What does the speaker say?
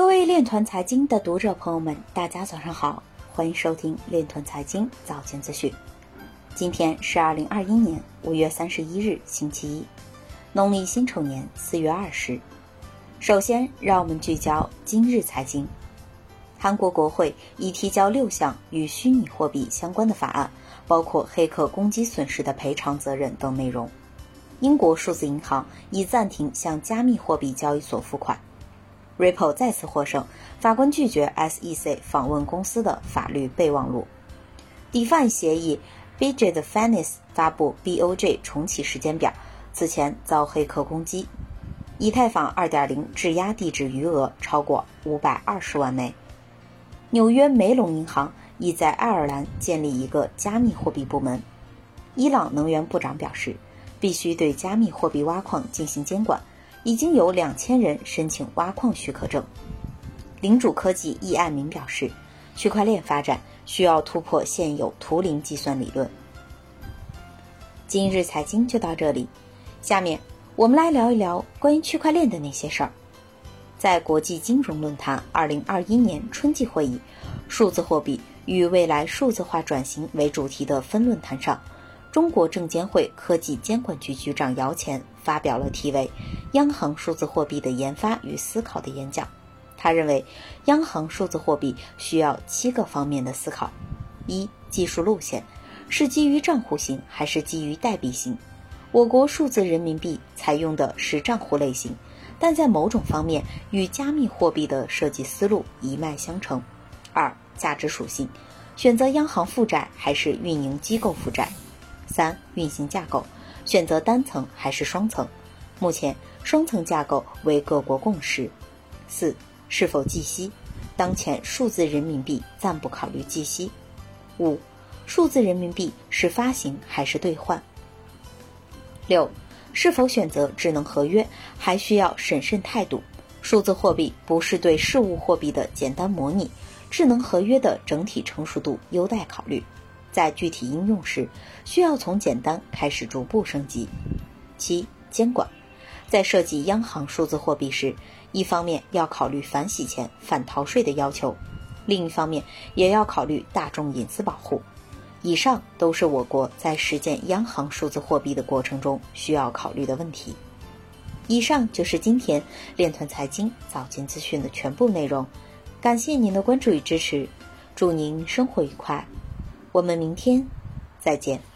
各位链团财经的读者朋友们，大家早上好，欢迎收听链团财经早间资讯。今天是二零二一年五月三十一日，星期一，农历辛丑年四月二十。首先，让我们聚焦今日财经。韩国国会已提交六项与虚拟货币相关的法案，包括黑客攻击损失的赔偿责任等内容。英国数字银行已暂停向加密货币交易所付款。Ripple 再次获胜，法官拒绝 SEC 访问公司的法律备忘录。DeFi 协议 Bijet Finance 发布 BOJ 重启时间表，此前遭黑客攻击。以太坊2.0质押地址余额超过520万枚。纽约梅隆银行已在爱尔兰建立一个加密货币部门。伊朗能源部长表示，必须对加密货币挖矿进行监管。已经有两千人申请挖矿许可证。领主科技易爱明表示，区块链发展需要突破现有图灵计算理论。今日财经就到这里，下面我们来聊一聊关于区块链的那些事儿。在国际金融论坛二零二一年春季会议“数字货币与未来数字化转型”为主题的分论坛上。中国证监会科技监管局局长姚前发表了题为“央行数字货币的研发与思考”的演讲。他认为，央行数字货币需要七个方面的思考：一、技术路线是基于账户型还是基于代币型？我国数字人民币采用的是账户类型，但在某种方面与加密货币的设计思路一脉相承。二、价值属性选择央行负债还是运营机构负债？三、运行架构，选择单层还是双层？目前双层架构为各国共识。四、是否计息？当前数字人民币暂不考虑计息。五、数字人民币是发行还是兑换？六、是否选择智能合约？还需要审慎态度。数字货币不是对事物货币的简单模拟，智能合约的整体成熟度优待考虑。在具体应用时，需要从简单开始逐步升级。七、监管，在设计央行数字货币时，一方面要考虑反洗钱、反逃税的要求，另一方面也要考虑大众隐私保护。以上都是我国在实践央行数字货币的过程中需要考虑的问题。以上就是今天链团财经早间资讯的全部内容，感谢您的关注与支持，祝您生活愉快。我们明天再见。